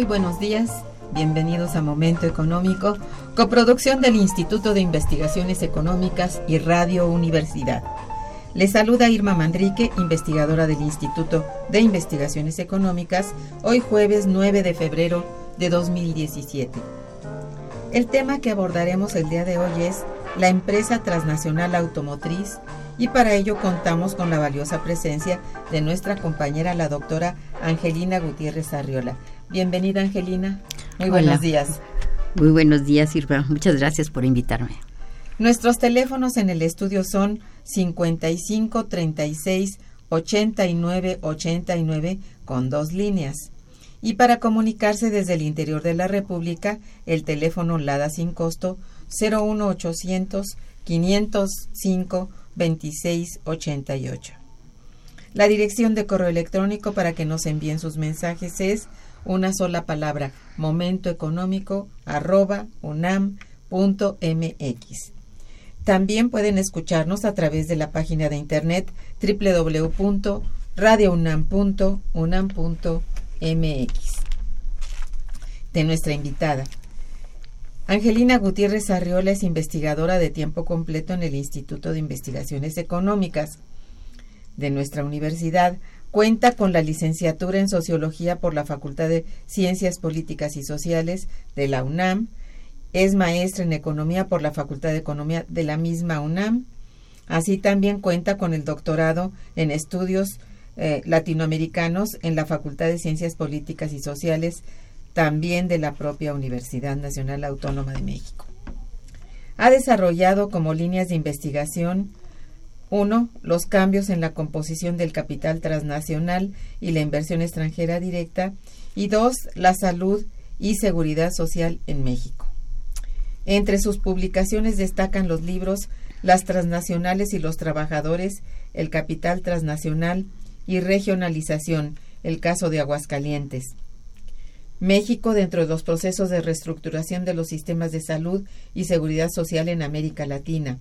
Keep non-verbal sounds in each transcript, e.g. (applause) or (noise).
Muy buenos días, bienvenidos a Momento Económico, coproducción del Instituto de Investigaciones Económicas y Radio Universidad. Les saluda Irma Mandrique, investigadora del Instituto de Investigaciones Económicas, hoy jueves 9 de febrero de 2017. El tema que abordaremos el día de hoy es la empresa transnacional automotriz y para ello contamos con la valiosa presencia de nuestra compañera la doctora Angelina Gutiérrez Arriola. Bienvenida Angelina, muy buenos días. Muy buenos días Irma, muchas gracias por invitarme. Nuestros teléfonos en el estudio son 55 36 89 89 con dos líneas. Y para comunicarse desde el interior de la República, el teléfono LADA sin costo 01800 505 2688. La dirección de correo electrónico para que nos envíen sus mensajes es una sola palabra, momentoeconómico arroba unam.mx. También pueden escucharnos a través de la página de internet www.radiounam.unam.mx. De nuestra invitada. Angelina Gutiérrez Arriola es investigadora de tiempo completo en el Instituto de Investigaciones Económicas de nuestra universidad. Cuenta con la licenciatura en Sociología por la Facultad de Ciencias Políticas y Sociales de la UNAM. Es maestra en Economía por la Facultad de Economía de la misma UNAM. Así también cuenta con el doctorado en Estudios eh, Latinoamericanos en la Facultad de Ciencias Políticas y Sociales también de la propia Universidad Nacional Autónoma de México. Ha desarrollado como líneas de investigación 1. Los cambios en la composición del capital transnacional y la inversión extranjera directa. Y 2. La salud y seguridad social en México. Entre sus publicaciones destacan los libros Las transnacionales y los trabajadores, El capital transnacional y regionalización, el caso de Aguascalientes. México dentro de los procesos de reestructuración de los sistemas de salud y seguridad social en América Latina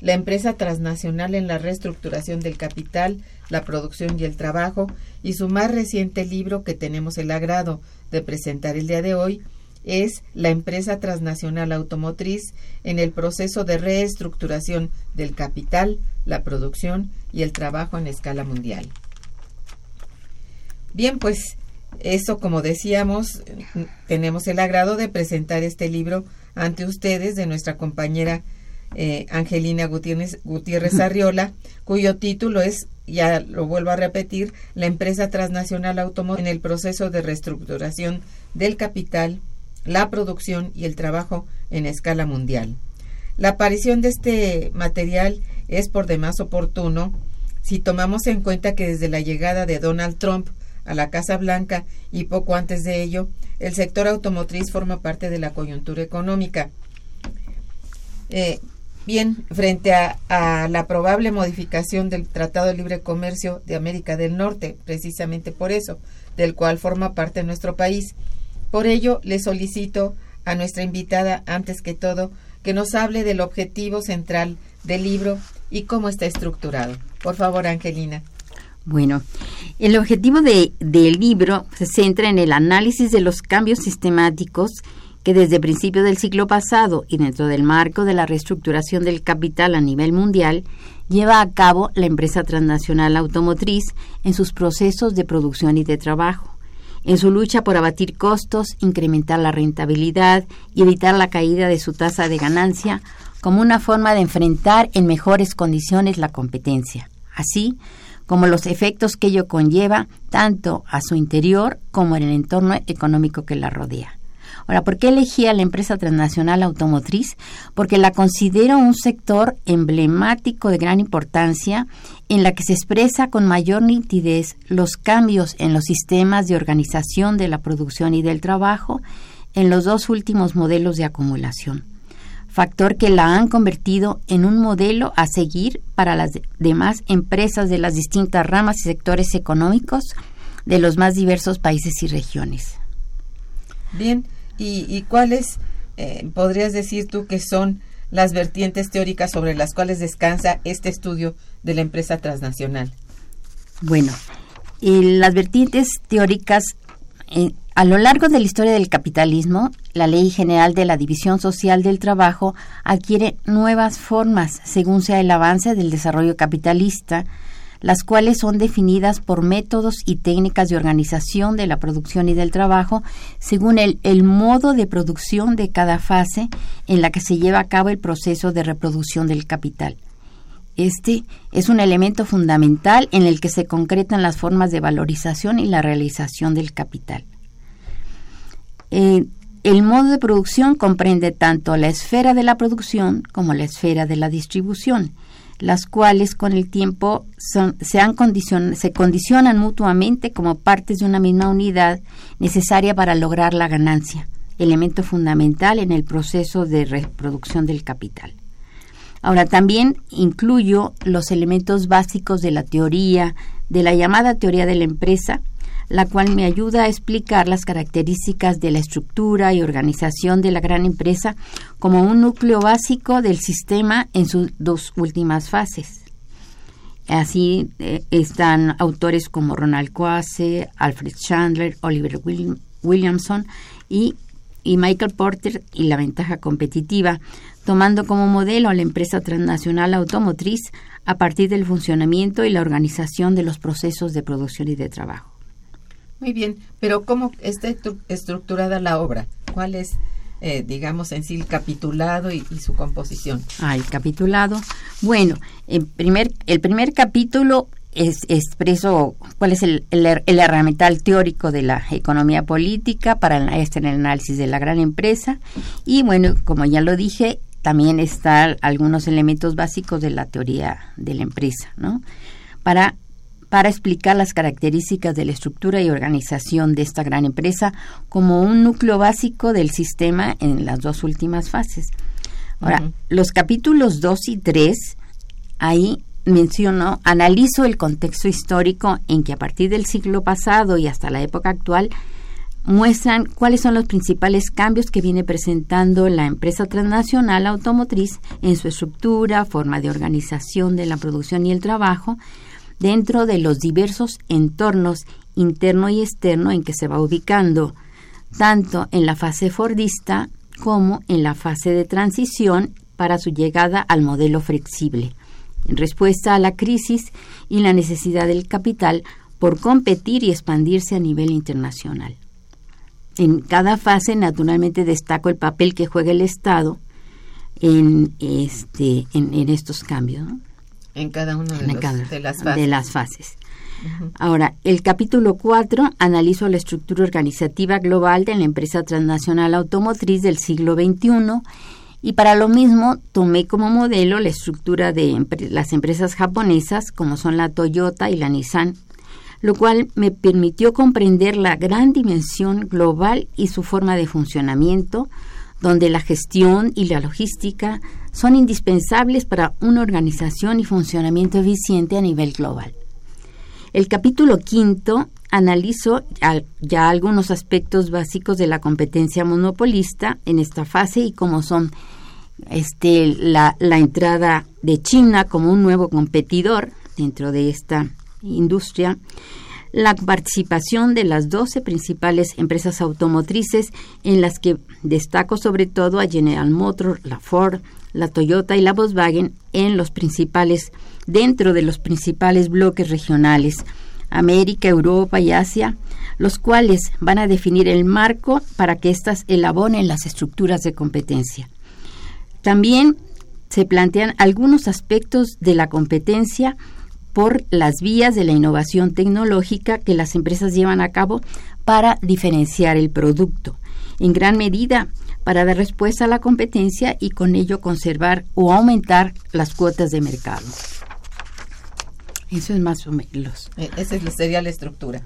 la empresa transnacional en la reestructuración del capital, la producción y el trabajo, y su más reciente libro que tenemos el agrado de presentar el día de hoy es La empresa transnacional automotriz en el proceso de reestructuración del capital, la producción y el trabajo en escala mundial. Bien, pues eso, como decíamos, tenemos el agrado de presentar este libro ante ustedes de nuestra compañera eh, Angelina Gutiérrez, Gutiérrez Arriola, cuyo título es, ya lo vuelvo a repetir, la empresa transnacional automotriz en el proceso de reestructuración del capital, la producción y el trabajo en escala mundial. La aparición de este material es por demás oportuno si tomamos en cuenta que desde la llegada de Donald Trump a la Casa Blanca y poco antes de ello, el sector automotriz forma parte de la coyuntura económica. Eh, Bien, frente a, la probable modificación del Tratado de Libre Comercio de América del Norte, precisamente por eso, del cual forma parte nuestro país. Por ello, le solicito a nuestra invitada, antes que todo, que nos hable del objetivo central del libro y cómo está estructurado. Por favor, Angelina. Bueno, el objetivo de, del libro se centra en el análisis de los cambios sistemáticos que desde principios del siglo pasado y dentro del marco de la reestructuración del capital a nivel mundial, lleva a cabo la empresa transnacional automotriz en sus procesos de producción y de trabajo, en su lucha por abatir costos, incrementar la rentabilidad y evitar la caída de su tasa de ganancia como una forma de enfrentar en mejores condiciones la competencia, así como los efectos que ello conlleva tanto a su interior como en el entorno económico que la rodea. Ahora, ¿por qué elegí a la empresa transnacional automotriz? Porque la considero un sector emblemático de gran importancia en la que se expresa con mayor nitidez los cambios en los sistemas de organización de la producción y del trabajo en los dos últimos modelos de acumulación factor que la han convertido en un modelo a seguir para las demás empresas de las distintas ramas y sectores económicos de los más diversos países y regiones. Bien, ¿Y, cuáles eh, podrías decir tú que son las vertientes teóricas sobre las cuales descansa este estudio de la empresa transnacional? Bueno, las vertientes teóricas, eh, a lo largo de la historia del capitalismo, la Ley General de la División Social del Trabajo adquiere nuevas formas según sea el avance del desarrollo capitalista, las cuales son definidas por métodos y técnicas de organización de la producción y del trabajo según el, modo de producción de cada fase en la que se lleva a cabo el proceso de reproducción del capital. Este es un elemento fundamental en el que se concretan las formas de valorización y la realización del capital. Eh, el modo de producción comprende tanto la esfera de la producción como la esfera de la distribución las cuales con el tiempo se, han se condicionan mutuamente como partes de una misma unidad necesaria para lograr la ganancia, elemento fundamental en el proceso de reproducción del capital. Ahora también incluyo los elementos básicos de la teoría, de la llamada teoría de la empresa, la cual me ayuda a explicar las características de la estructura y organización de la gran empresa como un núcleo básico del sistema en sus dos últimas fases. Así eh, están autores como Ronald Coase, Alfred Chandler, Oliver Williamson y, y Michael Porter y la ventaja competitiva, tomando como modelo a la empresa transnacional automotriz a partir del funcionamiento y la organización de los procesos de producción y de trabajo. Muy bien, pero ¿cómo está estructurada la obra? ¿Cuál es, eh, digamos, en sí el capitulado y, su composición? Ah, el capitulado. Bueno, el primer, el primer capítulo es expreso cuál es el, el, el, herramental teórico de la economía política para este el análisis de la gran empresa y bueno, como ya lo dije, también están algunos elementos básicos de la teoría de la empresa, ¿no? Para para explicar las características de la estructura y organización de esta gran empresa como un núcleo básico del sistema en las dos últimas fases. Ahora, los capítulos 2 y 3, ahí menciono, analizo el contexto histórico en que a partir del siglo pasado y hasta la época actual muestran cuáles son los principales cambios que viene presentando la empresa transnacional automotriz en su estructura, forma de organización de la producción y el trabajo, dentro de los diversos entornos interno y externo en que se va ubicando, tanto en la fase fordista como en la fase de transición para su llegada al modelo flexible, en respuesta a la crisis y la necesidad del capital por competir y expandirse a nivel internacional. En cada fase, naturalmente, destaco el papel que juega el Estado en, este, en, estos cambios en cada una de, las fases. Ahora, el capítulo 4 analizo la estructura organizativa global de la empresa transnacional automotriz del siglo XXI y para lo mismo tomé como modelo la estructura de las empresas japonesas como son la Toyota y la Nissan, lo cual me permitió comprender la gran dimensión global y su forma de funcionamiento, donde la gestión y la logística son indispensables para una organización y funcionamiento eficiente a nivel global. El capítulo quinto analizó ya algunos aspectos básicos de la competencia monopolista en esta fase y cómo son este, la, la entrada de China como un nuevo competidor dentro de esta industria, la participación de las 12 principales empresas automotrices en las que destaco sobre todo a General Motors, la Ford, la Toyota y la Volkswagen en los principales dentro de los principales bloques regionales América, Europa y Asia, los cuales van a definir el marco para que éstas elaboren las estructuras de competencia. También se plantean algunos aspectos de la competencia por las vías de la innovación tecnológica que las empresas llevan a cabo para diferenciar el producto, en gran medida para dar respuesta a la competencia y con ello conservar o aumentar las cuotas de mercado. Eso es más o menos. E, esa sería la estructura.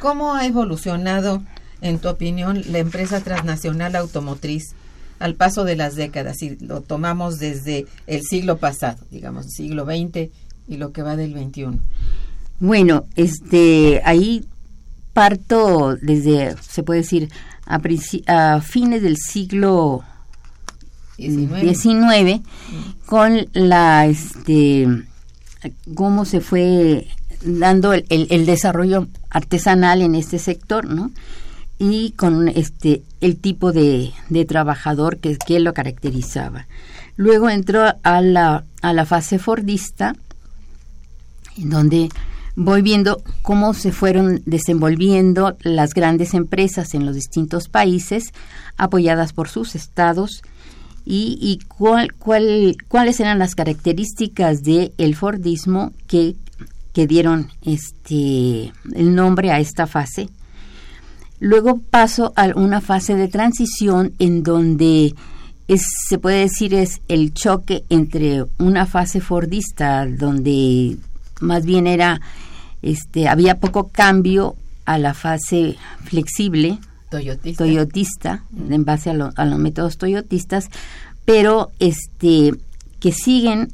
¿Cómo ha evolucionado, en tu opinión, la empresa transnacional automotriz al paso de las décadas? Si lo tomamos desde el siglo pasado, digamos, siglo XX y lo que va del XXI. Bueno, este, ahí parto desde, se puede decir, a, a fines del siglo XIX, con la este cómo se fue dando el, el, desarrollo artesanal en este sector, ¿no? Y con este el tipo de, de trabajador que, que, lo caracterizaba. Luego entró a la, a la fase fordista, en donde voy viendo cómo se fueron desenvolviendo las grandes empresas en los distintos países, apoyadas por sus estados, y, cuál, cuál, cuáles eran las características del el Fordismo que, que dieron este, el nombre a esta fase. Luego paso a una fase de transición en donde se puede decir es el choque entre una fase fordista donde más bien era este había poco cambio a la fase flexible toyotista, toyotista en base a, a, los métodos toyotistas, pero este que siguen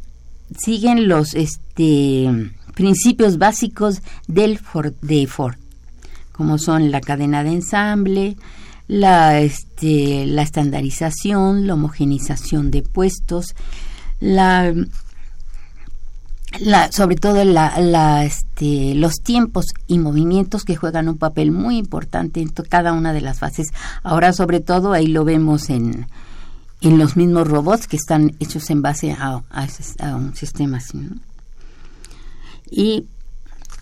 siguen los este principios básicos del Ford, de Ford, como son la cadena de ensamble, la este la estandarización, la homogenización de puestos, la sobre todo la, este, los tiempos y movimientos que juegan un papel muy importante en cada una de las fases. Ahora, sobre todo, ahí lo vemos en, en los mismos robots que están hechos en base a, a, un sistema así. Y,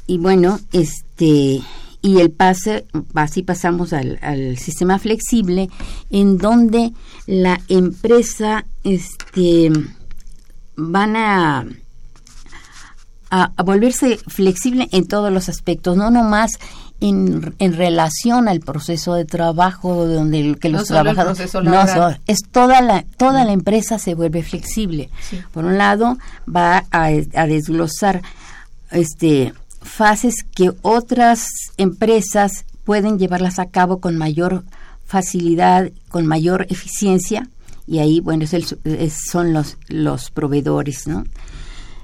y bueno, este y el pase, así pasamos al, al, sistema flexible, en donde la empresa este, van a a, volverse flexible en todos los aspectos, no nomás en, en relación al proceso de trabajo donde que los trabajadores no es toda la toda la empresa se vuelve flexible. Por un lado va a, a desglosar este fases que otras empresas pueden llevarlas a cabo con mayor facilidad, con mayor eficiencia y ahí bueno es el, son los los proveedores, ¿no?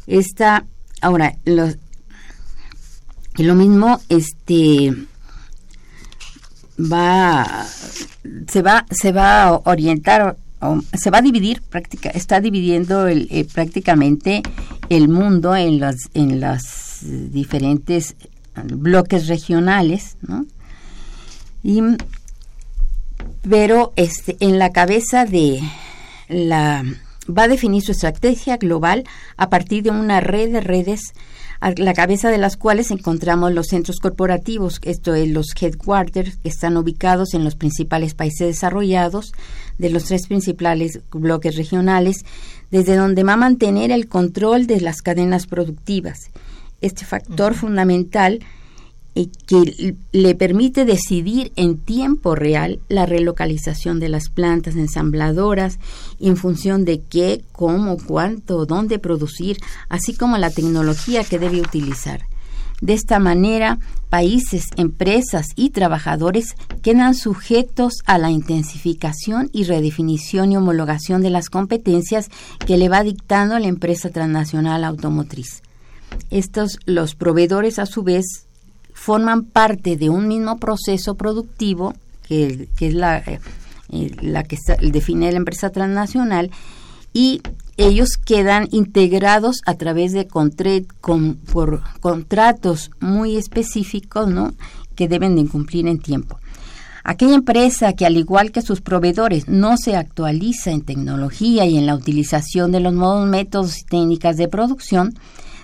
Esta Ahora, lo, lo mismo, este va se va se va a orientar se va a dividir práctica está dividiendo eh, prácticamente el mundo en las en las diferentes bloques regionales ¿no? y pero este en la cabeza de la va a definir su estrategia global a partir de una red de redes a la cabeza de las cuales encontramos los centros corporativos, esto es los headquarters, que están ubicados en los principales países desarrollados de los tres principales bloques regionales, desde donde va a mantener el control de las cadenas productivas. Este factor fundamental que le permite decidir en tiempo real la relocalización de las plantas ensambladoras en función de qué, cómo, cuánto, dónde producir, así como la tecnología que debe utilizar. De esta manera, países, empresas y trabajadores quedan sujetos a la intensificación y redefinición y homologación de las competencias que le va dictando la empresa transnacional automotriz. Estos, los proveedores, a su vez, forman parte de un mismo proceso productivo, que, es la, eh, la que define la empresa transnacional, y ellos quedan integrados a través de con, por contratos muy específicos ¿no? que deben de cumplir en tiempo. Aquella empresa que al igual que sus proveedores no se actualiza en tecnología y en la utilización de los nuevos métodos y técnicas de producción,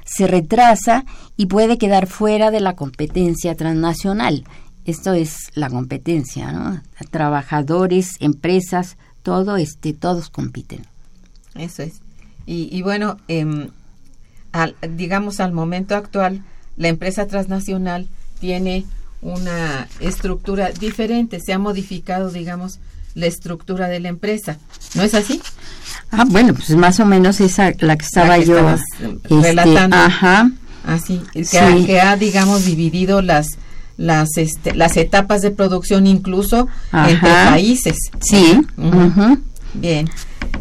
se retrasa y puede quedar fuera de la competencia transnacional. Esto es la competencia, ¿no? Trabajadores, empresas, todo este, todos compiten. Eso es. Y, bueno, em, digamos al momento actual, la empresa transnacional tiene una estructura diferente, se ha modificado, digamos, la estructura de la empresa. ¿No es así? Ah, bueno, pues más o menos esa la que estaba yo este, relatando. Ajá. Así, que, ha, digamos, dividido las las este, las etapas de producción incluso entre países. Sí. Bien.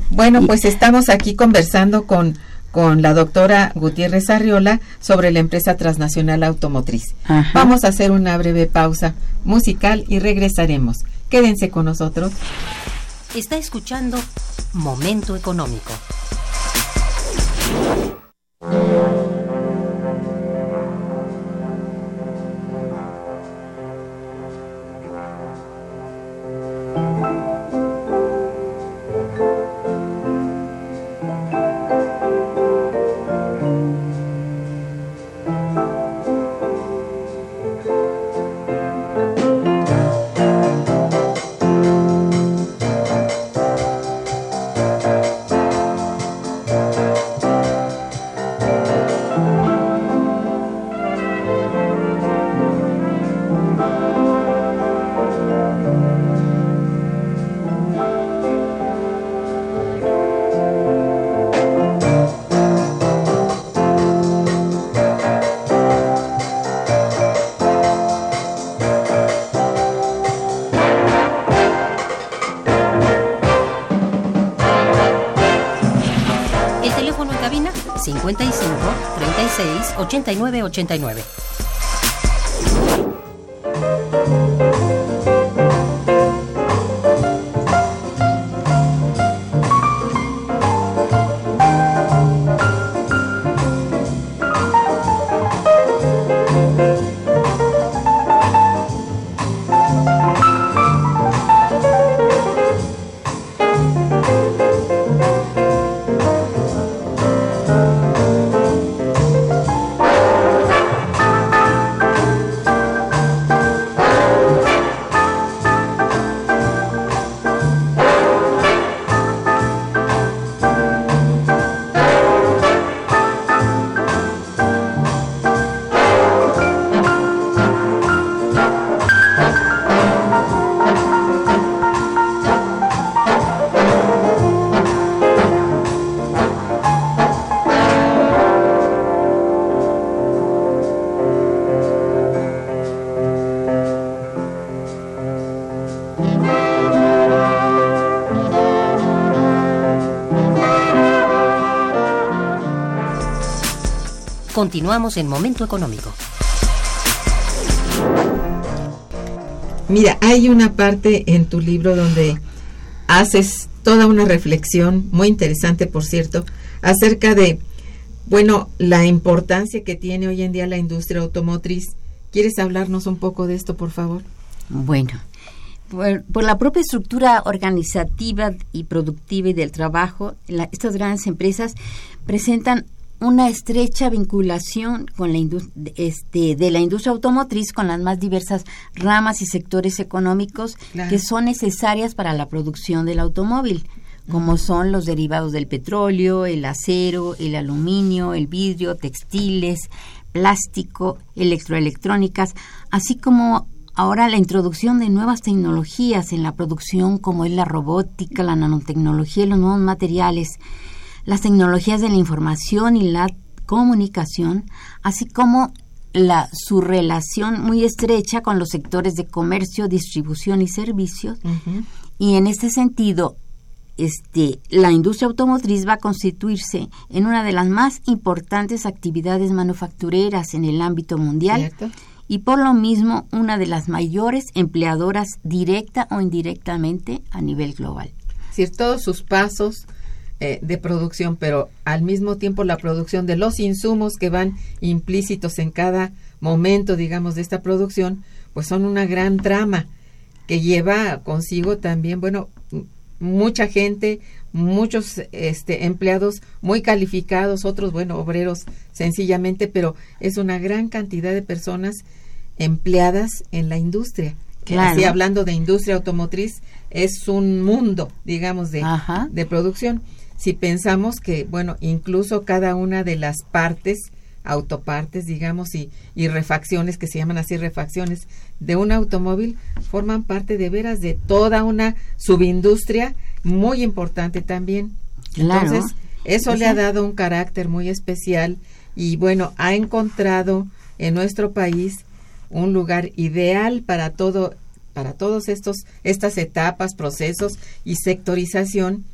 Bueno, pues estamos aquí conversando con, con la doctora Gutiérrez Arriola sobre la empresa transnacional automotriz. Vamos a hacer una breve pausa musical y regresaremos. Quédense con nosotros. Está escuchando Momento Económico. 8989. Continuamos en Momento Económico. Mira, hay una parte en tu libro donde haces toda una reflexión, muy interesante por cierto, acerca de, bueno, la importancia que tiene hoy en día la industria automotriz. ¿Quieres hablarnos un poco de esto, por favor? Bueno, por, la propia estructura organizativa y productiva y del trabajo, estas grandes empresas presentan una estrecha vinculación con la este, de la industria automotriz con las más diversas ramas y sectores económicos que son necesarias para la producción del automóvil, como son los derivados del petróleo, el acero, el aluminio, el vidrio, textiles, plástico, electroelectrónicas, así como ahora la introducción de nuevas tecnologías en la producción como es la robótica, la nanotecnología y los nuevos materiales las tecnologías de la información y la comunicación, así como la, su relación muy estrecha con los sectores de comercio, distribución y servicios. Y en este sentido, este, la industria automotriz va a constituirse en una de las más importantes actividades manufactureras en el ámbito mundial y por lo mismo una de las mayores empleadoras directa o indirectamente a nivel global. Es decir, todos sus pasos eh, de producción, pero al mismo tiempo la producción de los insumos que van implícitos en cada momento, digamos, de esta producción, pues son una gran trama que lleva consigo también, bueno, mucha gente, muchos este, empleados muy calificados, otros, bueno, obreros sencillamente, pero es una gran cantidad de personas empleadas en la industria. Así hablando de industria automotriz, es un mundo, digamos, de, de producción. Si pensamos que, bueno, incluso cada una de las partes autopartes, digamos, y, y refacciones, que se llaman así refacciones, de un automóvil, forman parte de veras de toda una subindustria muy importante también. Entonces, eso le ha dado un carácter muy especial y bueno, ha encontrado en nuestro país un lugar ideal para todo para todos estos estas etapas, procesos y sectorización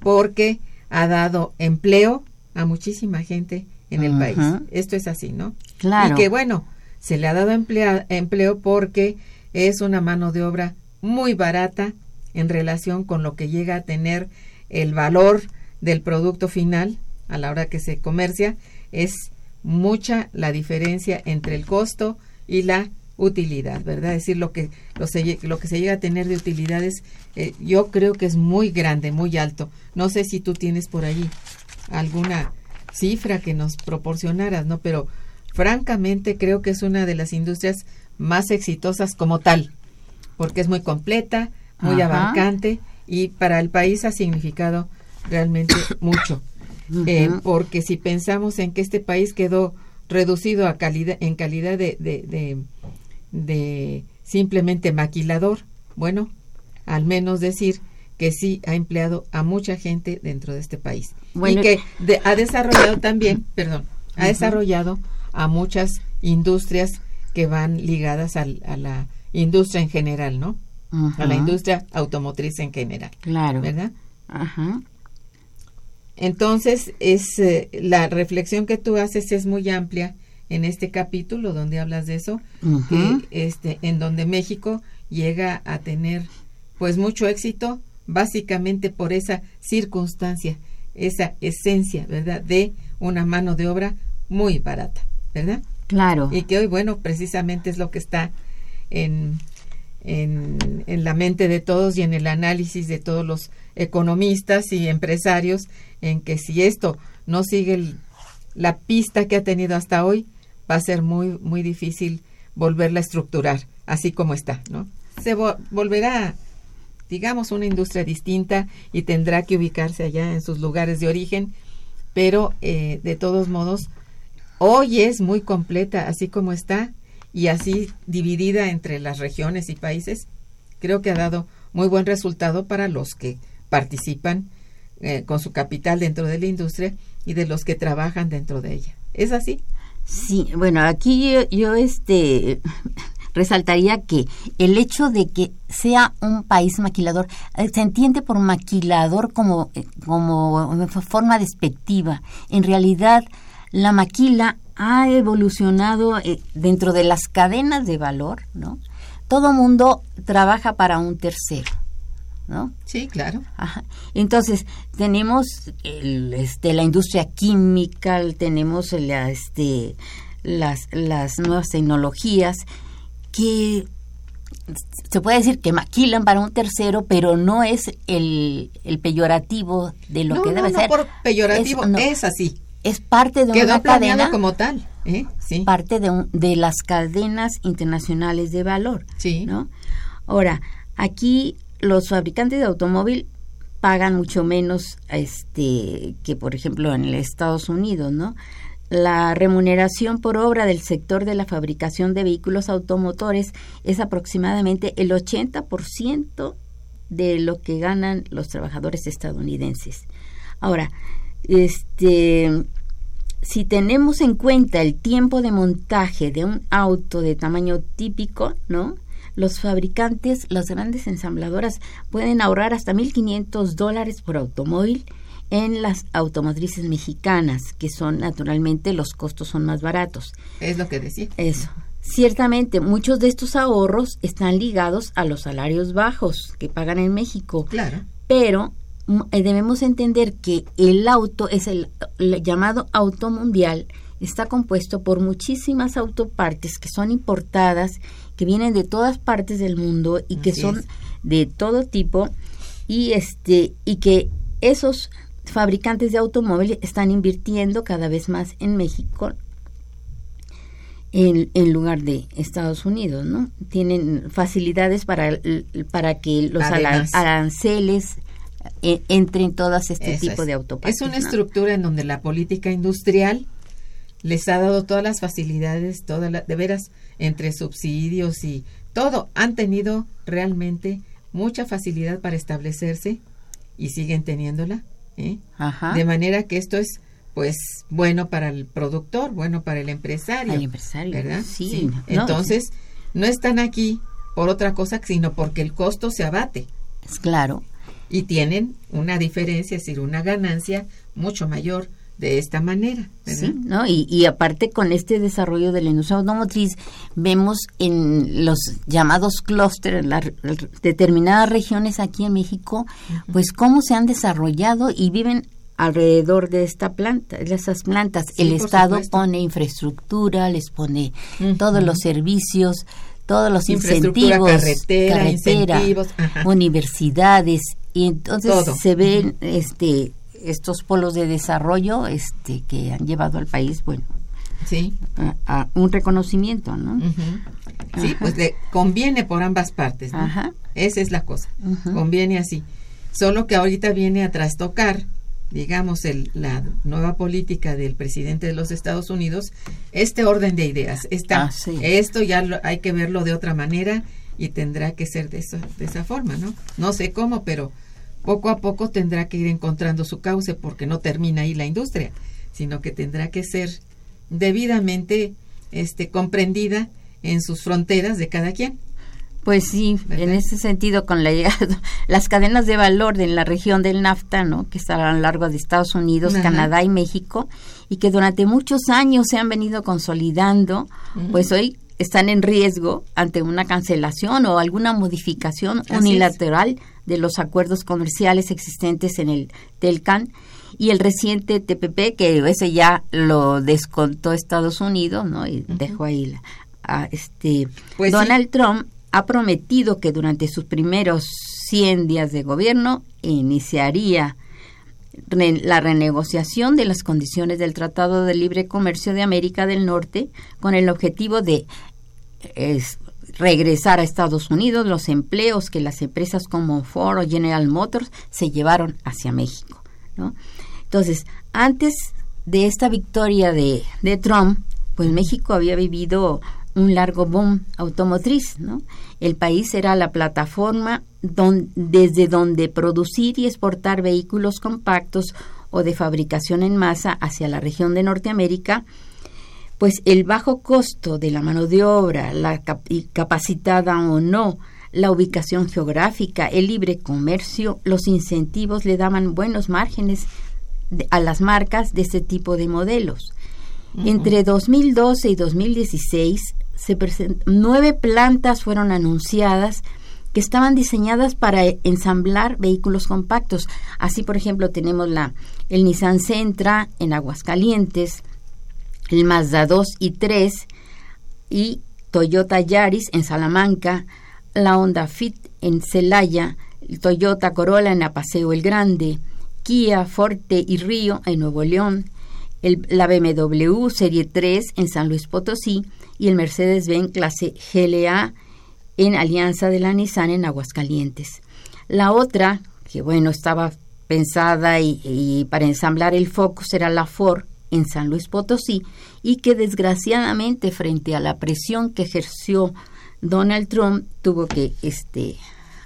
porque ha dado empleo a muchísima gente en el país. Esto es así, ¿no? Claro. Y que bueno, se le ha dado empleo porque es una mano de obra muy barata en relación con lo que llega a tener el valor del producto final a la hora que se comercia. Es mucha la diferencia entre el costo y la utilidad, ¿verdad? Es decir, lo que, lo, lo que se llega a tener de utilidades, eh, yo creo que es muy grande, muy alto. No sé si tú tienes por allí alguna cifra que nos proporcionaras, ¿no? Pero francamente creo que es una de las industrias más exitosas como tal, porque es muy completa, muy abarcante y para el país ha significado realmente (coughs) mucho. Eh, porque si pensamos en que este país quedó reducido a calidad, en calidad de, de, de, simplemente maquilador, bueno, al menos decir que sí ha empleado a mucha gente dentro de este país y que ha desarrollado también, perdón, ha desarrollado a muchas industrias que van ligadas a la industria en general, ¿no? A la industria automotriz en general. Claro. ¿Verdad? Ajá. Entonces, es eh, la reflexión que tú haces es muy amplia en este capítulo donde hablas de eso, este, en donde México llega a tener pues mucho éxito básicamente por esa circunstancia esa esencia, ¿verdad? De una mano de obra muy barata, ¿verdad? Claro. Y que hoy, bueno, precisamente es lo que está en, en, en la mente de todos y en el análisis de todos los economistas y empresarios, en que si esto no sigue la pista que ha tenido hasta hoy, va a ser muy, muy difícil volverla a estructurar así como está, ¿no? Se volverá digamos, una industria distinta y tendrá que ubicarse allá en sus lugares de origen, pero eh, de todos modos, hoy es muy completa así como está y así dividida entre las regiones y países, creo que ha dado muy buen resultado para los que participan eh, con su capital dentro de la industria y de los que trabajan dentro de ella. ¿Es así? Sí, bueno, aquí yo, yo este (laughs) resaltaría que el hecho de que sea un país maquilador, eh, se entiende por maquilador como, eh, como forma despectiva. En realidad, la maquila ha evolucionado eh, dentro de las cadenas de valor, ¿no? Todo mundo trabaja para un tercero. ¿No? Sí, claro. Entonces, tenemos el, este, la industria química, tenemos la, este, las, las nuevas tecnologías que se puede decir que maquilan para un tercero, pero no es el, el peyorativo de lo que debe no, ser. por peyorativo, es, así. Es parte de Quedó una cadena como tal, ¿eh? sí. parte de, un, de las cadenas internacionales de valor. Sí. ¿no? Ahora, aquí los fabricantes de automóvil pagan mucho menos este que por ejemplo en Estados Unidos, ¿no? La remuneración por obra del sector de la fabricación de vehículos automotores es aproximadamente el 80% de lo que ganan los trabajadores estadounidenses. Ahora, este si tenemos en cuenta el tiempo de montaje de un auto de tamaño típico, ¿no? Los fabricantes, las grandes ensambladoras, pueden ahorrar hasta 1.500 dólares por automóvil en las automotrices mexicanas, que son naturalmente los costos son más baratos. Es lo que decía. Eso. Ciertamente, muchos de estos ahorros están ligados a los salarios bajos que pagan en México. Claro. Pero mm, eh, debemos entender que el auto es el, el llamado auto mundial, está compuesto por muchísimas autopartes que son importadas, que vienen de todas partes del mundo y que son es. de todo tipo y este y que esos fabricantes de automóviles están invirtiendo cada vez más en México en, en lugar de Estados Unidos, ¿no? Tienen facilidades para, para que los Además. aranceles eh, entren todas este tipo es. de autopartes. Es una ¿no? estructura en donde la política industrial les ha dado todas las facilidades, todas la- de veras, entre subsidios y todo, han tenido realmente mucha facilidad para establecerse y siguen teniéndola. ¿eh? Ajá. De manera que esto es, pues, bueno para el productor, bueno para el empresario. Al empresario, ¿verdad? sí, no, Entonces, no están aquí por otra cosa, sino porque el costo se abate Es claro. y tienen una diferencia, es decir, una ganancia mucho mayor de esta manera. ¿verdad? Sí, ¿no? Y, y aparte con este desarrollo de la industria automotriz, vemos en los llamados clústeres, en las determinadas regiones aquí en México, pues cómo se han desarrollado y viven alrededor de esta planta, de esas plantas. Sí, El Estado supuesto. pone infraestructura, les pone todos los servicios, todos los incentivos, carretera, incentivos, universidades, y entonces Todo. se ven este estos polos de desarrollo este que han llevado al país bueno Sí. a, a un reconocimiento no. Sí, Ajá. pues le conviene por ambas partes. ¿no? Ajá. Esa es la cosa. Conviene así. Solo que ahorita viene a trastocar, digamos, el, la nueva política del presidente de los Estados Unidos, este orden de ideas. Esta, Ah, sí. Esto ya lo- hay que verlo de otra manera y tendrá que ser de esa, de esa forma, ¿no? No sé cómo, pero poco a poco tendrá que ir encontrando su cauce porque no termina ahí la industria, sino que tendrá que ser debidamente este, comprendida en sus fronteras de cada quien. pues sí ¿Verdad? en ese sentido con la llegada (laughs) las cadenas de valor en la región del NAFTA no que están a lo largo de Estados Unidos Ajá. Canadá y México y que durante muchos años se han venido consolidando pues hoy están en riesgo ante una cancelación o alguna modificación Así es. De los acuerdos comerciales existentes en el TELCAN y el reciente TPP que ese ya lo descontó Estados Unidos, ¿no? Y dejó ahí la, a este Pues sí. Donald Trump ha prometido que durante sus primeros 100 días de gobierno iniciaría re- la renegociación de las condiciones del Tratado de Libre Comercio de América del Norte con el objetivo de es, regresar a Estados Unidos los empleos que las empresas como Ford o General Motors se llevaron hacia México. ¿no? Entonces, antes de esta victoria de, de Trump, pues México había vivido un largo boom automotriz, ¿no? El país era la plataforma don- desde donde producir y exportar vehículos compactos o de fabricación en masa hacia la región de Norteamérica, pues el bajo costo de la mano de obra, la cap- capacitada o no, la ubicación geográfica, el libre comercio, los incentivos le daban buenos márgenes de- a las marcas de este tipo de modelos. Entre 2012 y 2016, se nueve plantas fueron anunciadas que estaban diseñadas para e- ensamblar vehículos compactos. Así, por ejemplo, tenemos la el Nissan Sentra en Aguascalientes, el Mazda 2 y 3 y Toyota Yaris en Salamanca, la Honda Fit en Celaya, el Toyota Corolla en Apaseo el Grande, Kia, Forte y Río en Nuevo León, la BMW Serie 3 en San Luis Potosí y el Mercedes-Benz clase GLA en Alianza de la Nissan en Aguascalientes. La otra, que bueno, estaba pensada y, y para ensamblar el Focus era la Ford en San Luis Potosí y que desgraciadamente frente a la presión que ejerció Donald Trump tuvo que este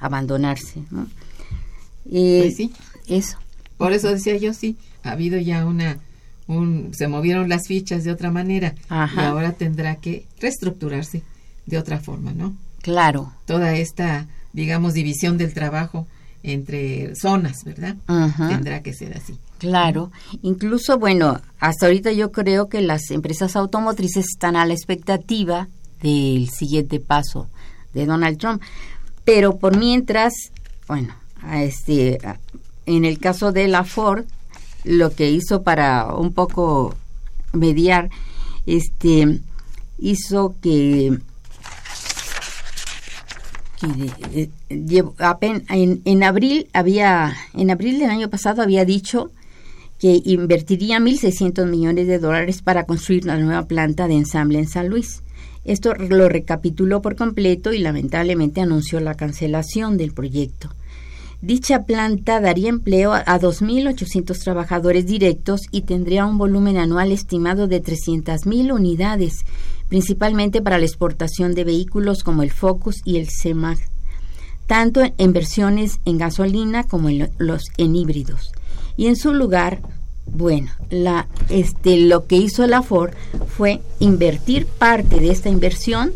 abandonarse. ¿no? Eh, Pues sí. Eso. Por eso decía yo, sí, ha habido ya una, un, se movieron las fichas de otra manera Ajá. y ahora tendrá que reestructurarse de otra forma, ¿no? Claro. Toda esta, digamos, división del trabajo entre zonas, ¿verdad? Ajá. Tendrá que ser así. Claro, incluso, bueno, hasta ahorita yo creo que las empresas automotrices están a la expectativa del siguiente paso de Donald Trump, pero por mientras, bueno, este, en el caso de la Ford, lo que hizo para un poco mediar, este, hizo que eh, en, abril había en abril del año pasado había dicho que invertiría 1.600 millones de dólares para construir la nueva planta de ensamble en San Luis. Esto lo recapituló por completo y lamentablemente anunció la cancelación del proyecto. Dicha planta daría empleo a a 2.800 trabajadores directos y tendría un volumen anual estimado de 300.000 unidades, principalmente para la exportación de vehículos como el Focus y el CEMAG, tanto en versiones en gasolina como en lo- los en híbridos. Y en su lugar, bueno, la, este, lo que hizo la Ford fue invertir parte de esta inversión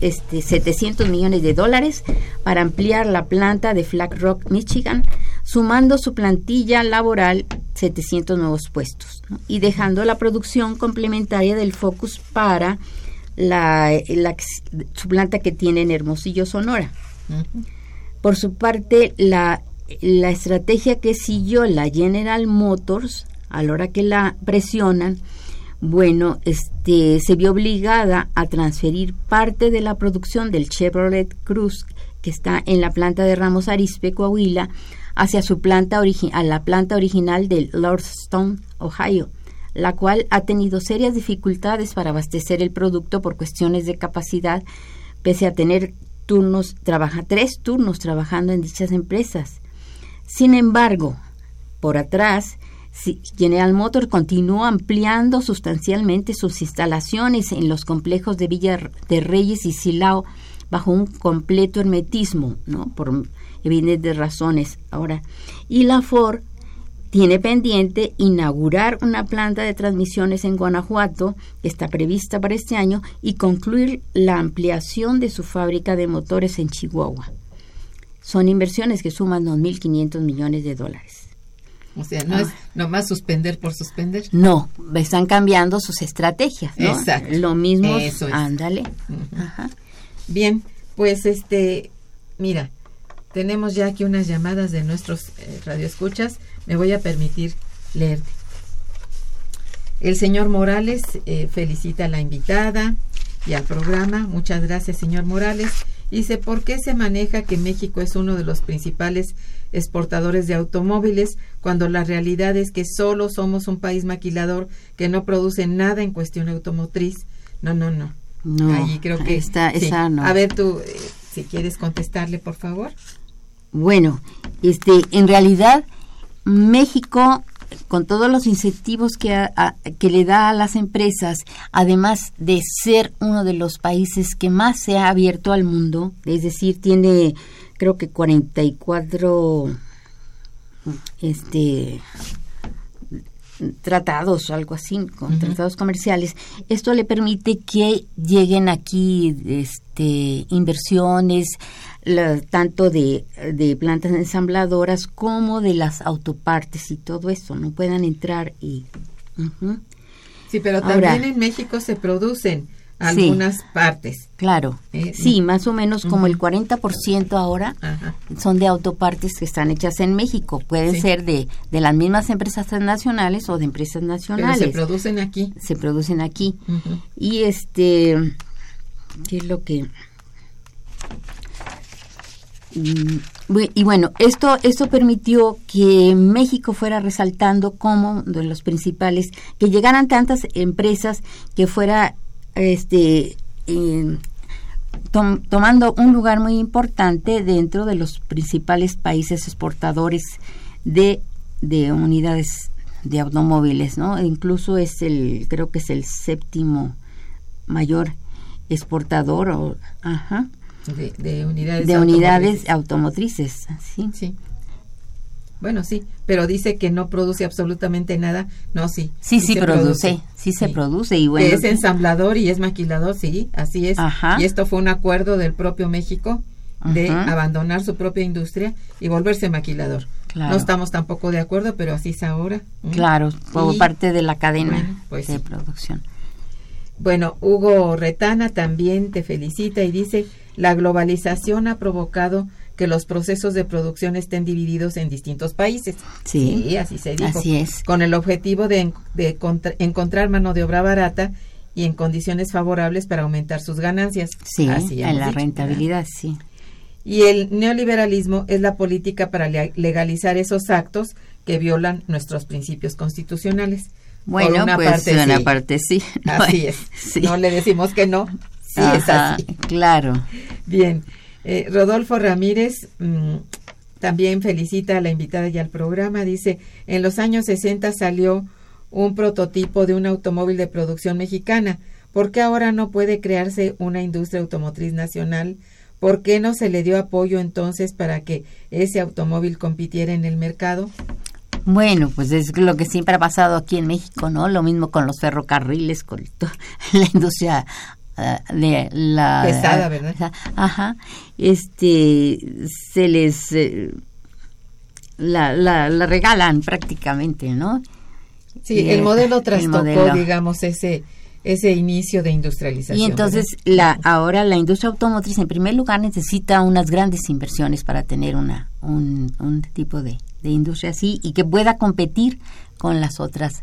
este, 700 millones de dólares para ampliar la planta de Flat Rock, Michigan, sumando su plantilla laboral 700 nuevos puestos ¿no? y dejando la producción complementaria del Focus para la, su planta que tiene en Hermosillo, Sonora. Por su parte, la, la estrategia que siguió la General Motors, a la hora que la presionan, bueno, este, se vio obligada a transferir parte de la producción del Chevrolet Cruz, que está en la planta de Ramos Arizpe, Coahuila, hacia su planta a la planta original de Lordstown, Ohio, la cual ha tenido serias dificultades para abastecer el producto por cuestiones de capacidad, pese a tener turnos, trabaja tres turnos trabajando en dichas empresas. Sin embargo, por atrás, General Motors continuó ampliando sustancialmente sus instalaciones en los complejos de Villa de Reyes y Silao bajo un completo hermetismo, ¿no? Por evidentes razones. Ahora, y la Ford tiene pendiente inaugurar una planta de transmisiones en Guanajuato, que está prevista para este año, y concluir la ampliación de su fábrica de motores en Chihuahua. Son inversiones que suman 2.500 millones de dólares. O sea, no es nomás suspender por suspender. No, están cambiando sus estrategias, ¿no? Exacto. Lo mismo, Eso es. ándale. Ajá. Bien, pues este, mira, tenemos ya aquí unas llamadas de nuestros eh, radioescuchas. Me voy a permitir leer. El señor Morales eh, felicita a la invitada y al programa. Muchas gracias, señor Morales. Dice, ¿por qué se maneja que México es uno de los principales exportadores de automóviles cuando la realidad es que solo somos un país maquilador que no produce nada en cuestión automotriz? No, no, no. No, Ahí creo que sí. esa no. A ver tú, eh, si quieres contestarle, por favor. Bueno, este, en realidad México, con todos los incentivos que, que le da a las empresas, además de ser uno de los países que más se ha abierto al mundo, es decir, tiene creo que 44 este tratados o algo así, con tratados comerciales. Esto le permite que lleguen aquí este, inversiones, la- tanto de, de plantas ensambladoras como de las autopartes y todo eso, no puedan entrar y... Sí, pero Ahora- también en México se producen algunas partes. claro, Eh, sí, más o menos como ujú. el 40% ahora Ajá. son de autopartes que están hechas en México. Pueden Sí. ser de, de las mismas empresas transnacionales o de empresas Pero nacionales. se producen aquí. se producen aquí. Y este, ¿qué es lo que? Mm, Y bueno, esto, esto permitió que México fuera resaltando como de los principales, que llegaran tantas empresas que fuera este eh, tom- tomando un lugar muy importante dentro de los principales países exportadores de, de unidades de automóviles, ¿no? Incluso es el, creo que es el séptimo mayor exportador, o, ajá, De, de unidades de unidades automotrices. automotrices, ¿sí? Sí. Bueno, sí, pero dice que no produce absolutamente nada. No, sí. Sí, sí, se produce, sí se produce y bueno. Es ensamblador y es maquilador, sí, así es. Ajá. Y esto fue un acuerdo del propio México de Ajá. abandonar su propia industria y volverse maquilador. Claro. No estamos tampoco de acuerdo, pero así es ahora. ¿m? Claro, Y, parte de la cadena bueno, pues de producción. Bueno, Hugo Retana también te felicita y dice, la globalización ha provocado que los procesos de producción estén divididos en distintos países. Sí, así se dijo. así es. Con el objetivo de, contra- encontrar mano de obra barata y en condiciones favorables para aumentar sus ganancias. Sí, Así en la dicho, rentabilidad, sí. Y el neoliberalismo es la política para le- legalizar esos actos que violan nuestros principios constitucionales. Por Bueno, una pues parte, una sí. parte sí. (laughs) Así es. Sí. No le decimos que no. Sí, es así. Claro. Bien. Eh, Rodolfo Ramírez mm, también felicita a la invitada y al programa. Dice, en los años 60 salió un prototipo de un automóvil de producción mexicana. ¿Por qué ahora no puede crearse una industria automotriz nacional? ¿Por qué no se le dio apoyo entonces para que ese automóvil compitiera en el mercado? Bueno, pues es lo que siempre ha pasado aquí en México, ¿no? Lo mismo con los ferrocarriles, con (laughs) la industria de la Pesada, ¿verdad? Ajá. Este se les eh, la, la, la regalan prácticamente, ¿no? Sí, el el- modelo el trastocó, modelo. digamos, ese, ese inicio de industrialización. Y entonces ¿verdad? la ahora la industria automotriz en primer lugar necesita unas grandes inversiones para tener una un, un tipo de, de industria así y que pueda competir con las otras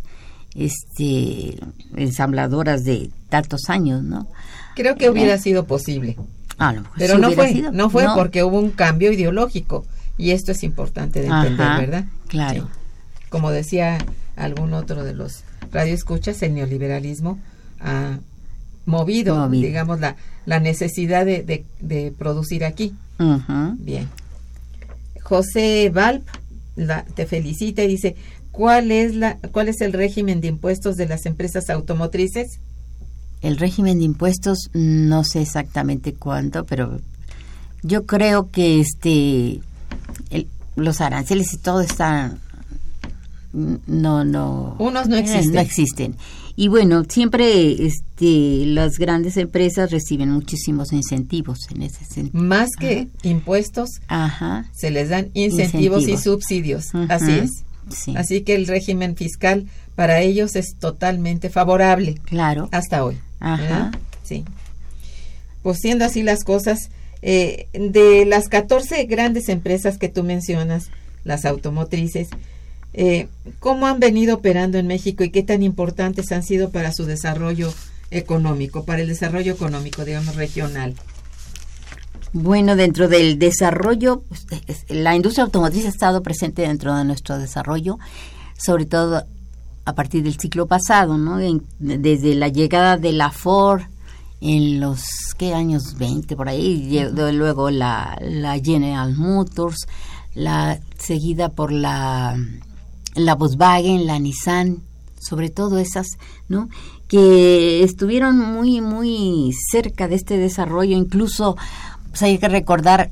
este ensambladoras de tantos años, ¿no? Creo que hubiera sido posible. A lo mejor Pero no fue, sido. no fue No. porque hubo un cambio ideológico y esto es importante de entender, Ajá, ¿verdad? claro. Sí. Como decía algún otro de los radioescuchas, el neoliberalismo ha movido, Movido. digamos, la, la necesidad de, de- de producir aquí. Bien. José Valp la- te felicita y dice, ¿cuál es, la, ¿cuál es el régimen de impuestos de las empresas automotrices? El régimen de impuestos no sé exactamente cuánto, pero yo creo que este el- los aranceles y todo están no no Unos no eh, existen. no existen y bueno siempre este las grandes empresas reciben muchísimos incentivos en ese sentido Más que impuestos, ajá se les dan incentivos, y subsidios. Así es. Sí Así que el régimen fiscal para ellos es totalmente favorable claro hasta hoy. Ajá. Sí. Pues siendo así las cosas, eh, de las 14 grandes empresas que tú mencionas, las automotrices, eh, ¿cómo han venido operando en México y qué tan importantes han sido para su desarrollo económico, para el desarrollo económico, digamos, regional? Bueno, dentro del desarrollo, pues, es- la industria automotriz ha estado presente dentro de nuestro desarrollo, sobre todo a partir del ciclo pasado, ¿no? Desde la llegada de la Ford en los, ¿qué años? 20 por ahí, luego la, la General Motors, la seguida por la, la Volkswagen, la Nissan, sobre todo esas, ¿no? Que estuvieron muy, muy cerca de este desarrollo, incluso pues hay que recordar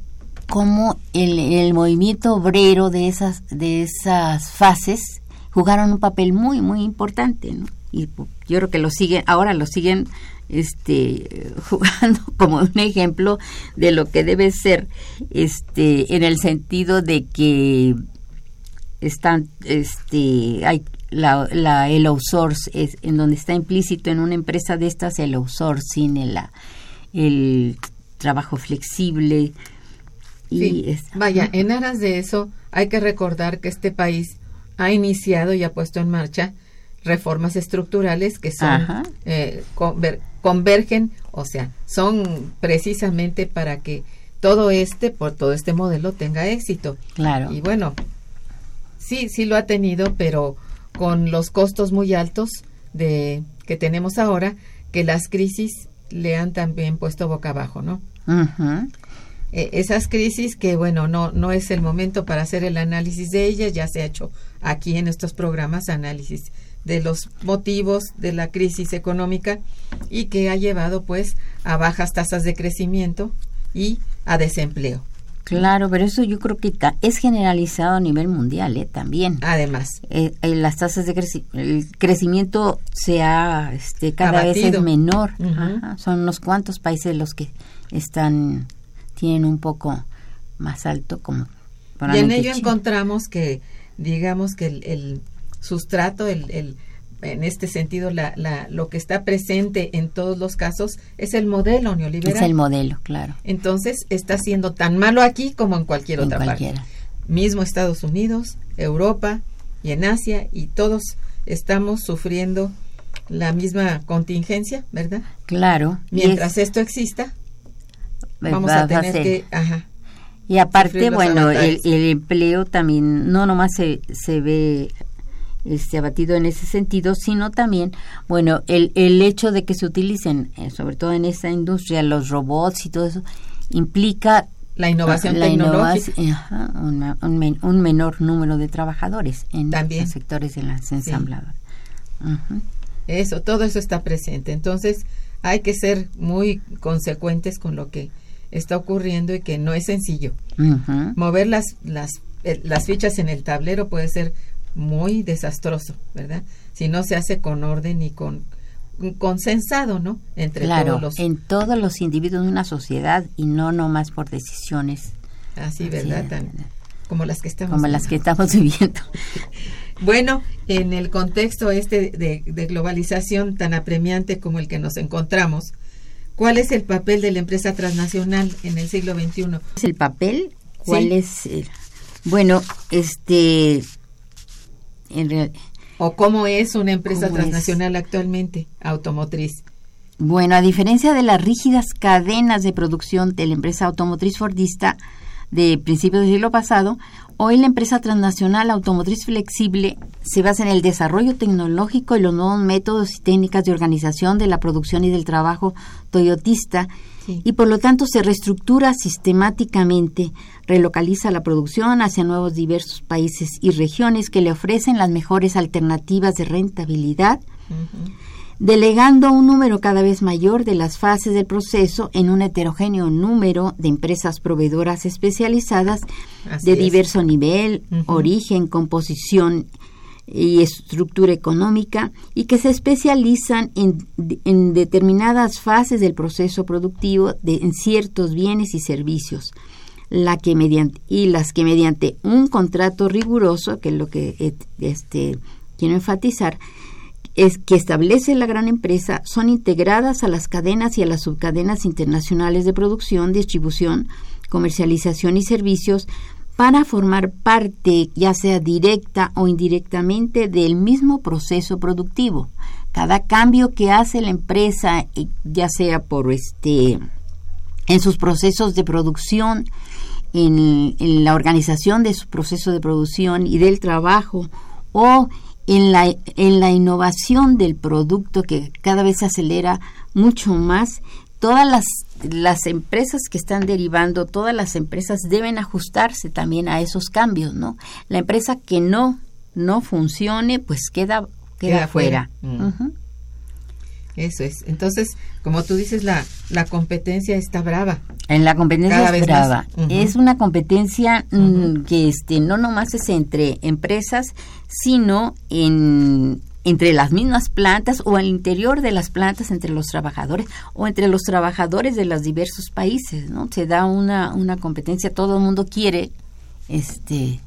cómo el, el movimiento obrero de esas, de esas fases jugaron un papel muy, muy importante, ¿no? Y yo creo que lo siguen, ahora lo siguen este (laughs) jugando como un ejemplo de lo que debe ser este en el sentido de que están este hay la, la el outsource es en donde está implícito en una empresa de estas el outsourcing el, el trabajo flexible y Sí, es- Vaya, en aras de eso hay que recordar que este país ha iniciado y ha puesto en marcha reformas estructurales que son eh, conver- convergen, o sea, son precisamente para que todo este, por todo este modelo tenga éxito. claro Y bueno, sí, sí lo ha tenido, pero con los costos muy altos de que tenemos ahora, que las crisis le han también puesto boca abajo, ¿no? Eh, esas crisis que bueno no no es el momento para hacer el análisis de ellas ya se ha hecho aquí en estos programas análisis de los motivos de la crisis económica y que ha llevado pues a bajas tasas de crecimiento y a desempleo Claro, pero eso yo creo que es generalizado a nivel mundial, ¿eh? También. Además. Eh, eh, las tasas de crecimiento, el crecimiento se ha, este, cada vez es menor. Son unos cuantos países los que están, tienen un poco más alto como... Y en ello encontramos que, digamos que el, el sustrato, el, el en este sentido, la, la, lo que está presente en todos los casos es el modelo neoliberal. Es el modelo, claro. Entonces, está siendo tan malo aquí como en cualquier otra parte. Mismo Estados Unidos, Europa y en Asia, y todos estamos sufriendo la misma contingencia, ¿verdad? Claro. Mientras esto exista, vamos a tener que... Ajá, y aparte, bueno, el, el, empleo también no nomás se, se ve este, abatido en ese sentido, sino también, bueno, el, el hecho de que se utilicen, eh, sobre todo en esta industria, los robots y todo eso, implica la innovación tecnológica. un, menor número de trabajadores en los sectores de las ensambladoras. Eso, todo eso está presente. Entonces, hay que ser muy consecuentes con lo que está ocurriendo y que no es sencillo. Mover las, las, eh, las fichas en el tablero puede ser muy desastroso, ¿verdad? Si no se hace con orden y con consensado, ¿no? Entre todos los en todos los individuos de una sociedad y no nomás por decisiones. Así, ¿verdad? como las que estamos como las que estamos viviendo. (laughs) bueno, en el contexto este de, de, globalización tan apremiante como el que nos encontramos, ¿cuál es el papel de la empresa transnacional en el siglo XXI? ¿El papel? ¿Cuál es? bueno, este ¿O cómo es una empresa transnacional actualmente automotriz? Bueno, a diferencia de las rígidas cadenas de producción de la empresa automotriz Fordista de principios del siglo pasado, hoy la empresa transnacional automotriz flexible se basa en el desarrollo tecnológico y los nuevos métodos y técnicas de organización de la producción y del trabajo toyotista. Y por lo tanto se reestructura sistemáticamente, relocaliza la producción hacia nuevos diversos países y regiones que le ofrecen las mejores alternativas de rentabilidad, delegando un número cada vez mayor de las fases del proceso en un heterogéneo número de empresas proveedoras especializadas de diverso nivel, origen, composición y estructura económica y que se especializan en, en determinadas fases del proceso productivo de, en ciertos bienes y servicios. La que mediante, y las que mediante un contrato riguroso, que es lo que este, quiero enfatizar, es que establece la gran empresa, son integradas a las cadenas y a las subcadenas internacionales de producción, distribución, comercialización y servicios para formar parte, ya sea directa o indirectamente, del mismo proceso productivo. Cada cambio que hace la empresa, eh, ya sea por este en sus procesos de producción, en, la organización de su proceso de producción y del trabajo, o en la, en la innovación del producto que cada vez se acelera mucho más, todas las las empresas que están derivando, todas las empresas deben ajustarse también a esos cambios, ¿no? La empresa que no no funcione, pues queda queda, fuera. Mm. Eso es. Entonces, como tú dices, la, la competencia está brava. En la competencia es brava. Es una competencia mm, que este no nomás es entre empresas, sino en entre las mismas plantas o al interior de las plantas entre los trabajadores o entre los trabajadores de los diversos países, ¿no? Se da una, una competencia, todo el mundo quiere este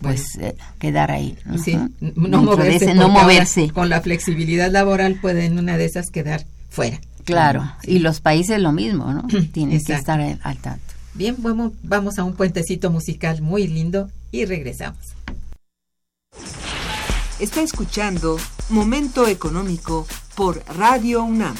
pues eh, quedar ahí. Sí, no moverse, no moverse. Con la flexibilidad laboral pueden una de esas quedar fuera. Claro, y los países lo mismo, ¿no? (clears throat) Tienen que estar al tanto. Bien, vamos, vamos a un puentecito musical muy lindo y regresamos. Está escuchando Momento Económico por Radio UNAM.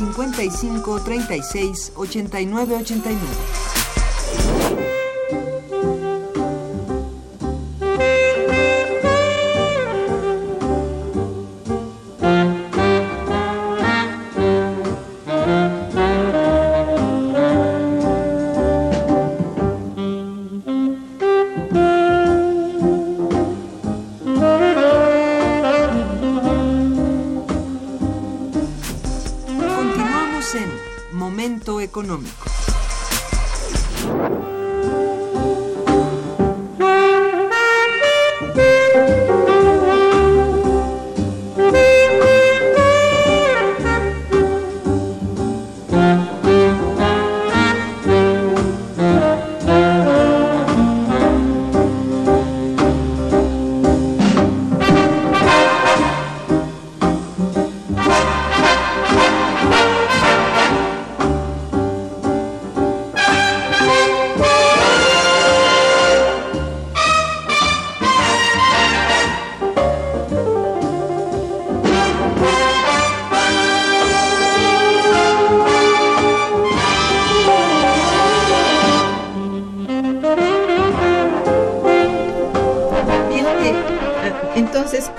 55 36 89 89.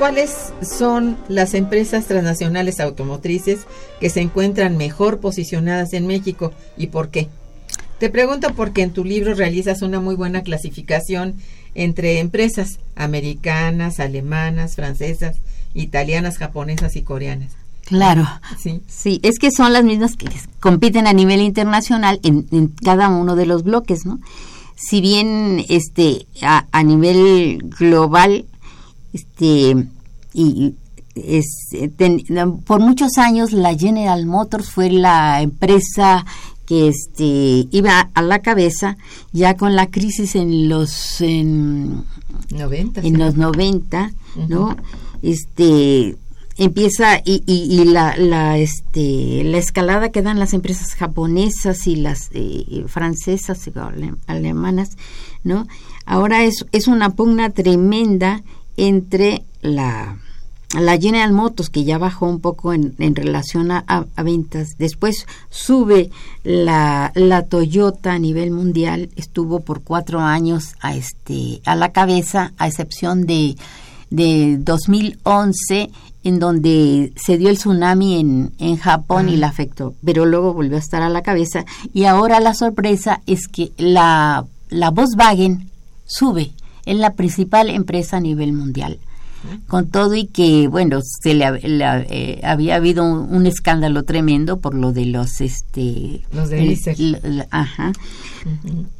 ¿Cuáles son las empresas transnacionales automotrices que se encuentran mejor posicionadas en México y por qué? Te pregunto porque en tu libro realizas una muy buena clasificación entre empresas americanas, alemanas, francesas, italianas, japonesas y coreanas. Claro, sí. sí, es que son las mismas que compiten a nivel internacional en, en cada uno de los bloques, ¿no? Si bien este a, a nivel global este y es, por muchos años la General Motors fue la empresa que este iba a la cabeza ya con la crisis en los en, 90, en los 90 no este empieza y, y, la, la, este, la escalada que dan las empresas japonesas y las eh, francesas y alemanas, ¿no? Ahora es, es una pugna tremenda entre la, la General Motors, que ya bajó un poco en, en relación a, ventas, después sube la, la Toyota a nivel mundial, estuvo por cuatro años a, este, a la cabeza, a excepción de, de 2011 en donde se dio el tsunami en, en Japón y la afectó, pero luego volvió a estar a la cabeza. Y ahora la sorpresa es que la, la Volkswagen sube es la principal empresa a nivel mundial. Con todo y que, bueno, se le, eh, había habido un, escándalo tremendo por lo de los, este, los de ajá.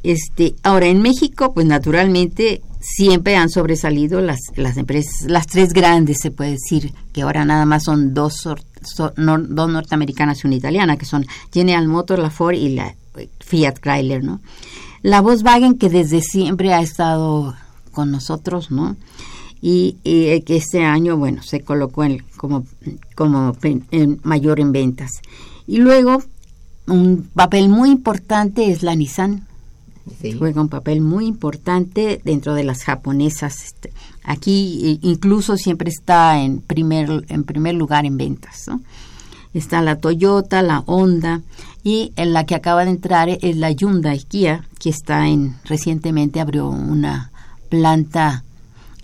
Este, ahora en México, pues naturalmente siempre han sobresalido las, las empresas, las tres grandes, se puede decir, que ahora nada más son dos, dos norteamericanas y una italiana, que son General Motors, la Ford y la eh, Fiat Chrysler, ¿no? La Volkswagen, que desde siempre ha estado con nosotros, ¿no? Y, que este año, bueno, se colocó en, como, como en mayor en ventas. Y luego, un papel muy importante es la Nissan. Juega un papel muy importante dentro de las japonesas. Este, aquí incluso siempre está en primer, en primer lugar en ventas. ¿no? Está la Toyota, la Honda y en la que acaba de entrar es la Hyundai Kia, que está en recientemente abrió una planta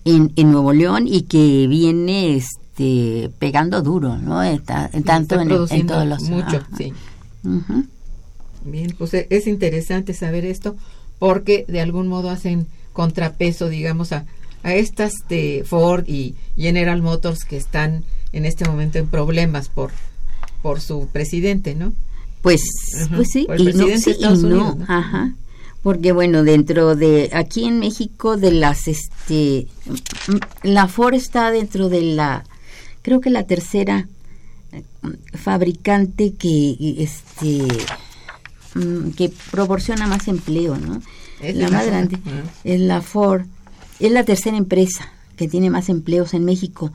en, en Nuevo León y que viene este pegando duro, ¿no? Está, tanto en, en, todos los mucho, sí. Bien, pues es interesante saber esto porque de algún modo hacen contrapeso, digamos, a, a estas de Ford y General Motors que están en este momento en problemas por por su presidente, ¿no? Pues, pues sí, y no, sí y no. Ajá porque bueno, dentro de aquí en México de las este la Ford está dentro de la creo que la tercera eh, fabricante que este mm, que proporciona más empleo, ¿no? Es la más grande es la Ford, es la tercera empresa que tiene más empleos en México.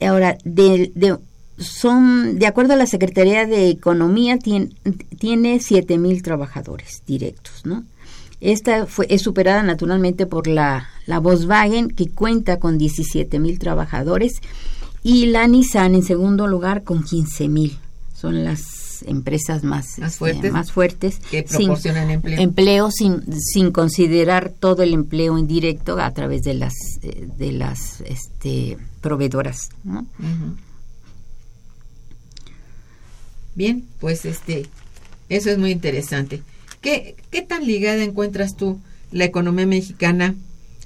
Ahora, de, de son, de acuerdo a la Secretaría de Economía, tiene, tiene 7 mil trabajadores directos, ¿no? Esta fue, es superada naturalmente por la, la Volkswagen, que cuenta con 17 mil trabajadores, y la Nissan en segundo lugar con 15 mil. Son las empresas más, más, fuertes, más fuertes que proporcionan empleo. empleo sin, sin considerar todo el empleo indirecto a través de las eh, de las este, proveedoras bien pues este eso es muy interesante ¿Qué, ¿Qué tan ligada encuentras tú la economía mexicana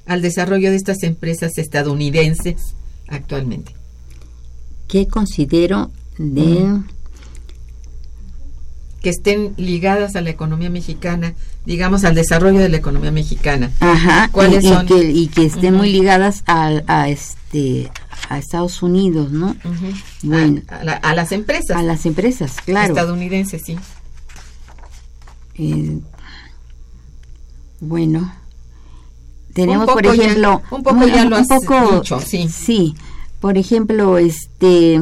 al desarrollo de estas empresas estadounidenses actualmente? ¿Qué considero de... que estén ligadas a la economía mexicana, digamos al desarrollo de la economía mexicana. Ajá. ¿Cuáles y, son? Y que, estén muy ligadas a, a, este a Estados Unidos, ¿no? Bueno, a, las empresas. A las empresas, claro. Estadounidenses, sí. Eh, bueno, tenemos por ejemplo un poco ya lo has dicho, sí. sí por ejemplo este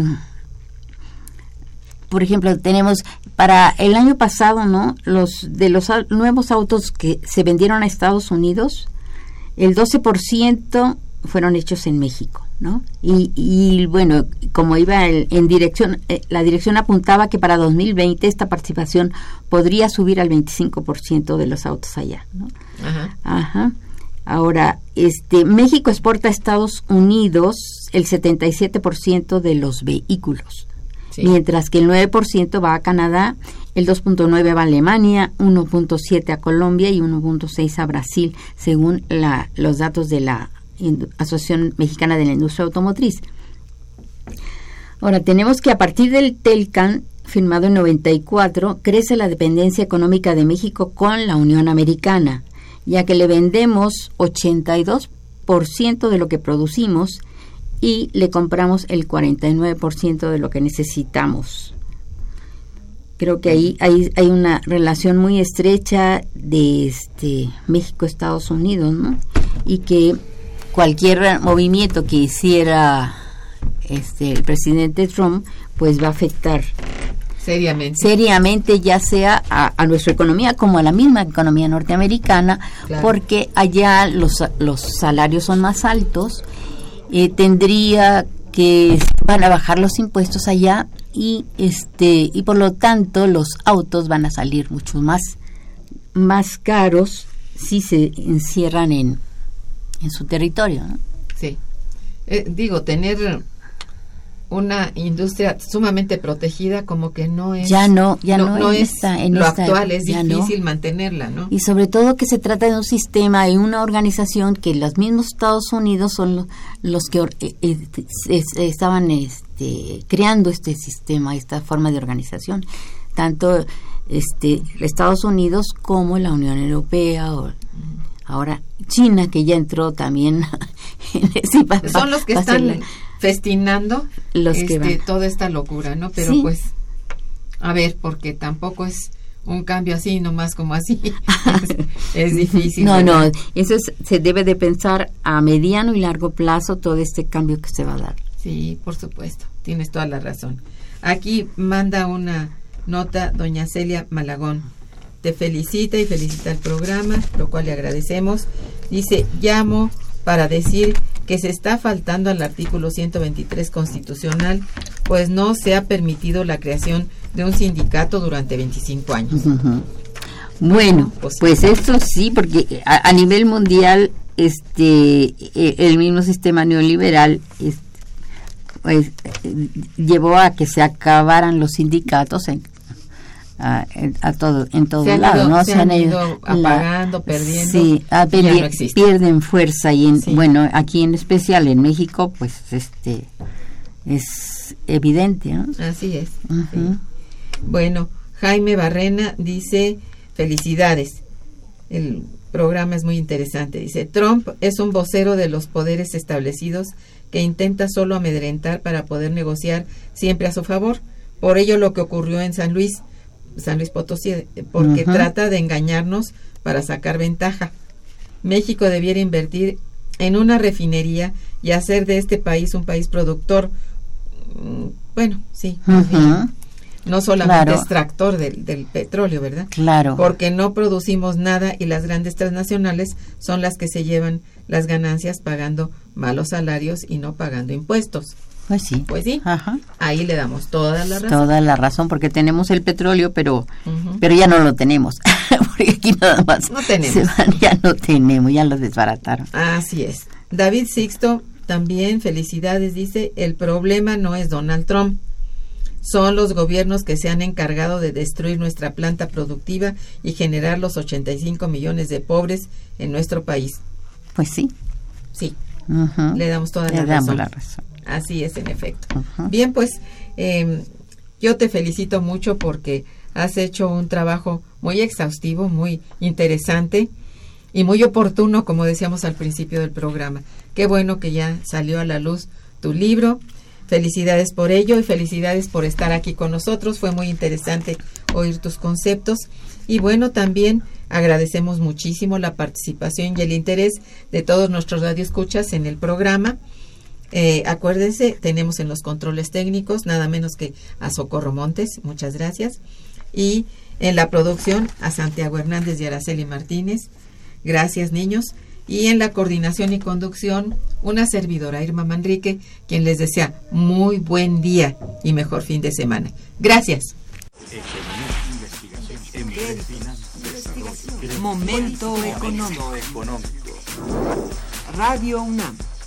por ejemplo tenemos para el año pasado no los de los nuevos autos que se vendieron a Estados Unidos el 12% fueron hechos en México ¿no? Y, y bueno, como iba en, dirección, eh, la dirección apuntaba que para 2020 esta participación podría subir al 25% de los autos allá, ¿no? Ajá. Ahora, este, México exporta a Estados Unidos el 77% de los vehículos, Sí. mientras que el 9% va a Canadá, el 2.9 va a Alemania, 1.7 a Colombia y 1.6 a Brasil, según la, los datos de la Asociación Mexicana de la Industria Automotriz. Ahora, tenemos que a partir del TELCAN, firmado en 94, crece la dependencia económica de México con la Unión Americana, ya que le vendemos 82% de lo que producimos y le compramos el 49% de lo que necesitamos. Creo que ahí hay, una relación muy estrecha de este México-Estados Unidos, ¿no? Y que cualquier movimiento que hiciera este el presidente Trump, pues va a afectar Seriamente. seriamente ya sea a, a nuestra economía como a la misma economía norteamericana, Claro. porque allá los, los salarios son más altos, eh, tendría que van a bajar los impuestos allá y este y por lo tanto los autos van a salir mucho más más caros si se encierran en en su territorio. ¿no? Sí. Eh, digo, tener una industria sumamente protegida como que no es Ya no, ya no en es esta- en lo esta actual es no. difícil mantenerla no Y sobre todo que se trata de un sistema y una organización que los mismos Estados Unidos son lo- los que eh, eh, es- estaban este, creando este sistema, esta forma de organización. Tanto este, Estados Unidos como la Unión Europea o ahora China que ya entró también. (laughs) en ese- va- son los que están la- festinando Los que este, van. toda esta locura no pero Sí. pues a ver porque tampoco es un cambio así nomás como así (laughs) es, (laughs) difícil No, no, eso es- se debe de pensar a mediano y largo plazo todo este cambio que se va a dar. Sí, por supuesto, tienes toda la razón. Aquí manda una nota doña Celia Malagón. Te felicita y felicita el programa, lo cual le agradecemos. Dice, llamo para decir que se está faltando al artículo 123 constitucional, pues no se ha permitido la creación de un sindicato durante 25 años. Bueno, Pues pues esto sí, porque a, a nivel mundial, este, eh, el mismo sistema neoliberal, es- pues, eh, llevó a que se acabaran los sindicatos en, a, a todo, en todo Se lado, ido- ¿no? se han ido apagando, perdiendo, Sí, ah, no existen. pierden fuerza y en, Sí. bueno, aquí en especial en México, pues, este, es evidente, ¿no? Así es. Sí. Bueno, Jaime Barrena dice, felicidades. El programa es muy interesante. Dice, Trump es un vocero de los poderes establecidos que intenta solo amedrentar para poder negociar siempre a su favor. Por ello lo que ocurrió en San Luis, San Luis Potosí, eh, porque trata de engañarnos para sacar ventaja. México debiera invertir en una refinería y hacer de este país un país productor. Mm, Bueno, sí, no solamente Claro. extractor del, del petróleo, ¿verdad? Claro. Porque no producimos nada y las grandes transnacionales son las que se llevan las ganancias pagando malos salarios y no pagando impuestos. Pues sí. Pues sí, Ajá. ahí le damos toda la razón. Toda la razón, porque tenemos el petróleo, pero pero ya no lo tenemos. (laughs) porque aquí nada más. No tenemos. van, ya no tenemos, ya lo desbarataron. Así es. David Sixto también, felicidades, dice, el problema no es Donald Trump. Son los gobiernos que se han encargado de destruir nuestra planta productiva y generar los 85 millones de pobres en nuestro país. Pues sí. Sí, le damos toda Le la damos razón. la razón. Así es, en efecto. Bien, pues eh, yo te felicito mucho porque has hecho un trabajo muy exhaustivo, muy interesante y muy oportuno, como decíamos al principio del programa. Qué bueno que ya salió a la luz tu libro. Felicidades por ello y felicidades por estar aquí con nosotros. Fue muy interesante oír tus conceptos. Y bueno, también agradecemos muchísimo la participación y el interés de todos nuestros radioescuchas en el programa. Eh, acuérdense, tenemos en los controles técnicos nada menos que a Socorro Montes, muchas gracias. Y en la producción a Santiago Hernández y Araceli Martínez, gracias niños. Y en la coordinación y conducción, una servidora, Irma Manrique, quien les desea muy buen día y mejor fin de semana. Gracias. Momento económico. Radio UNAM